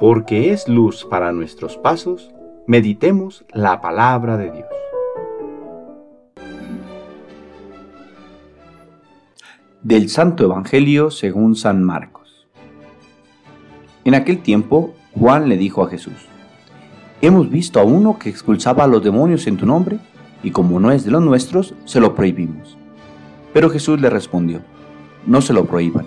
porque es luz para nuestros pasos, meditemos la palabra de Dios. Del Santo Evangelio según San Marcos. En aquel tiempo, Juan le dijo a Jesús, Hemos visto a uno que expulsaba a los demonios en tu nombre, y como no es de los nuestros, se lo prohibimos. Pero Jesús le respondió, No se lo prohíban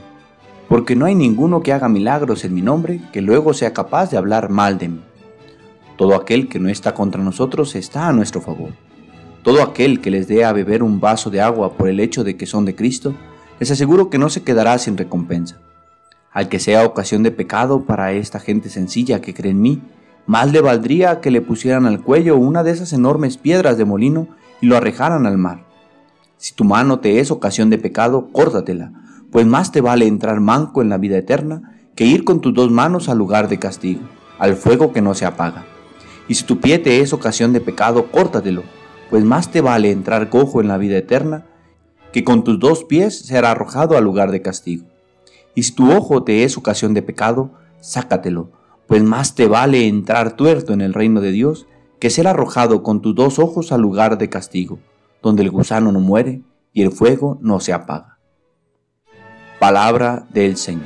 porque no hay ninguno que haga milagros en mi nombre que luego sea capaz de hablar mal de mí. Todo aquel que no está contra nosotros está a nuestro favor. Todo aquel que les dé a beber un vaso de agua por el hecho de que son de Cristo, les aseguro que no se quedará sin recompensa. Al que sea ocasión de pecado para esta gente sencilla que cree en mí, más le valdría que le pusieran al cuello una de esas enormes piedras de molino y lo arrejaran al mar. Si tu mano te es ocasión de pecado, córtatela pues más te vale entrar manco en la vida eterna que ir con tus dos manos al lugar de castigo, al fuego que no se apaga. Y si tu pie te es ocasión de pecado, córtatelo, pues más te vale entrar cojo en la vida eterna que con tus dos pies ser arrojado al lugar de castigo. Y si tu ojo te es ocasión de pecado, sácatelo, pues más te vale entrar tuerto en el reino de Dios que ser arrojado con tus dos ojos al lugar de castigo, donde el gusano no muere y el fuego no se apaga. Palabra del Señor.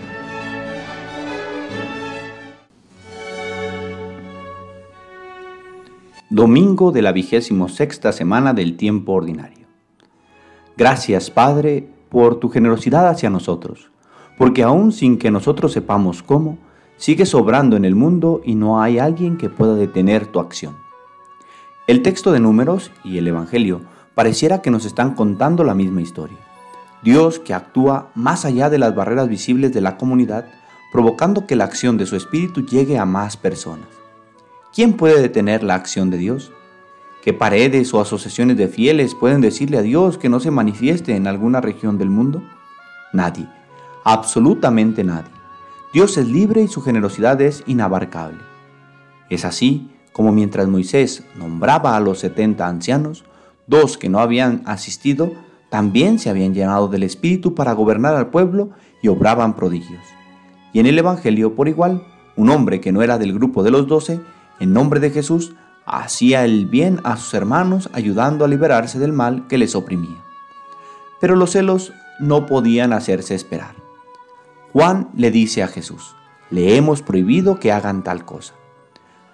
Domingo de la vigésimo sexta semana del tiempo ordinario. Gracias, Padre, por tu generosidad hacia nosotros, porque aún sin que nosotros sepamos cómo, sigues obrando en el mundo y no hay alguien que pueda detener tu acción. El texto de números y el Evangelio pareciera que nos están contando la misma historia. Dios que actúa más allá de las barreras visibles de la comunidad, provocando que la acción de su Espíritu llegue a más personas. ¿Quién puede detener la acción de Dios? ¿Qué paredes o asociaciones de fieles pueden decirle a Dios que no se manifieste en alguna región del mundo? Nadie, absolutamente nadie. Dios es libre y su generosidad es inabarcable. Es así como mientras Moisés nombraba a los setenta ancianos, dos que no habían asistido también se habían llenado del Espíritu para gobernar al pueblo y obraban prodigios. Y en el Evangelio, por igual, un hombre que no era del grupo de los doce, en nombre de Jesús, hacía el bien a sus hermanos ayudando a liberarse del mal que les oprimía. Pero los celos no podían hacerse esperar. Juan le dice a Jesús, le hemos prohibido que hagan tal cosa.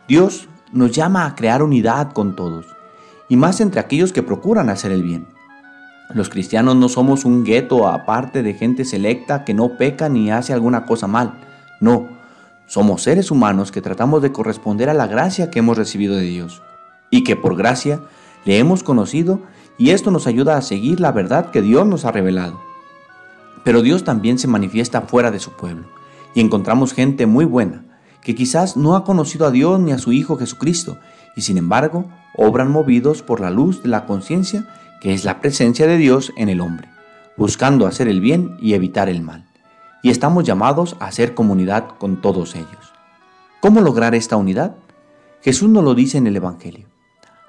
Dios nos llama a crear unidad con todos, y más entre aquellos que procuran hacer el bien. Los cristianos no somos un gueto aparte de gente selecta que no peca ni hace alguna cosa mal. No, somos seres humanos que tratamos de corresponder a la gracia que hemos recibido de Dios y que por gracia le hemos conocido y esto nos ayuda a seguir la verdad que Dios nos ha revelado. Pero Dios también se manifiesta fuera de su pueblo y encontramos gente muy buena que quizás no ha conocido a Dios ni a su Hijo Jesucristo y sin embargo obran movidos por la luz de la conciencia que es la presencia de Dios en el hombre, buscando hacer el bien y evitar el mal. Y estamos llamados a hacer comunidad con todos ellos. ¿Cómo lograr esta unidad? Jesús nos lo dice en el Evangelio,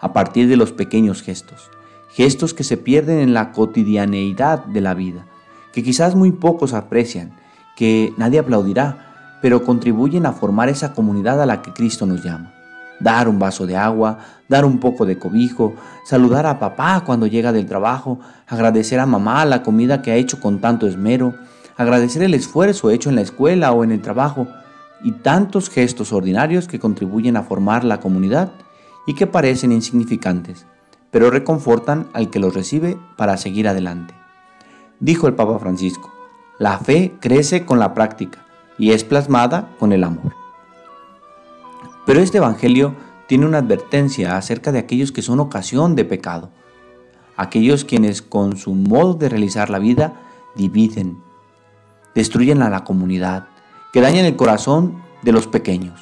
a partir de los pequeños gestos, gestos que se pierden en la cotidianeidad de la vida, que quizás muy pocos aprecian, que nadie aplaudirá, pero contribuyen a formar esa comunidad a la que Cristo nos llama dar un vaso de agua, dar un poco de cobijo, saludar a papá cuando llega del trabajo, agradecer a mamá la comida que ha hecho con tanto esmero, agradecer el esfuerzo hecho en la escuela o en el trabajo y tantos gestos ordinarios que contribuyen a formar la comunidad y que parecen insignificantes, pero reconfortan al que los recibe para seguir adelante. Dijo el Papa Francisco, la fe crece con la práctica y es plasmada con el amor. Pero este Evangelio tiene una advertencia acerca de aquellos que son ocasión de pecado, aquellos quienes con su modo de realizar la vida dividen, destruyen a la comunidad, que dañan el corazón de los pequeños.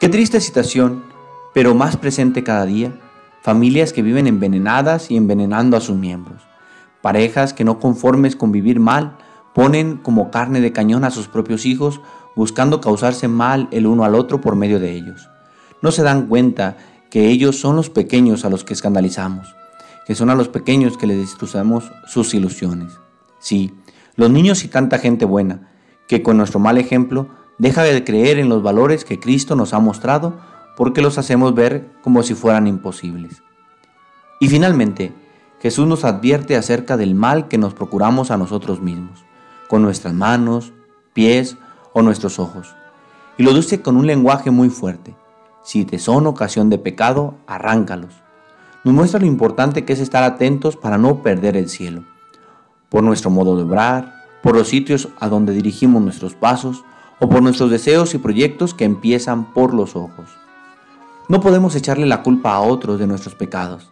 Qué triste situación, pero más presente cada día, familias que viven envenenadas y envenenando a sus miembros, parejas que no conformes con vivir mal, ponen como carne de cañón a sus propios hijos buscando causarse mal el uno al otro por medio de ellos. No se dan cuenta que ellos son los pequeños a los que escandalizamos, que son a los pequeños que les destrozamos sus ilusiones. Sí, los niños y tanta gente buena, que con nuestro mal ejemplo Deja de creer en los valores que Cristo nos ha mostrado porque los hacemos ver como si fueran imposibles. Y finalmente, Jesús nos advierte acerca del mal que nos procuramos a nosotros mismos, con nuestras manos, pies o nuestros ojos. Y lo dice con un lenguaje muy fuerte. Si te son ocasión de pecado, arráncalos. Nos muestra lo importante que es estar atentos para no perder el cielo. Por nuestro modo de obrar, por los sitios a donde dirigimos nuestros pasos o por nuestros deseos y proyectos que empiezan por los ojos. No podemos echarle la culpa a otros de nuestros pecados.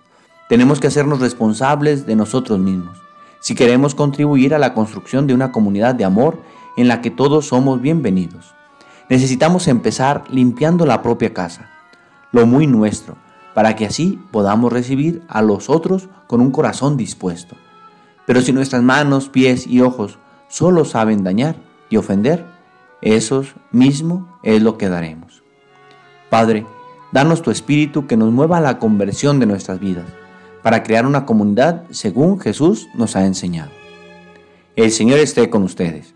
Tenemos que hacernos responsables de nosotros mismos, si queremos contribuir a la construcción de una comunidad de amor en la que todos somos bienvenidos. Necesitamos empezar limpiando la propia casa, lo muy nuestro, para que así podamos recibir a los otros con un corazón dispuesto. Pero si nuestras manos, pies y ojos solo saben dañar y ofender, esos mismo es lo que daremos. Padre, danos tu espíritu que nos mueva a la conversión de nuestras vidas para crear una comunidad según Jesús nos ha enseñado. El Señor esté con ustedes.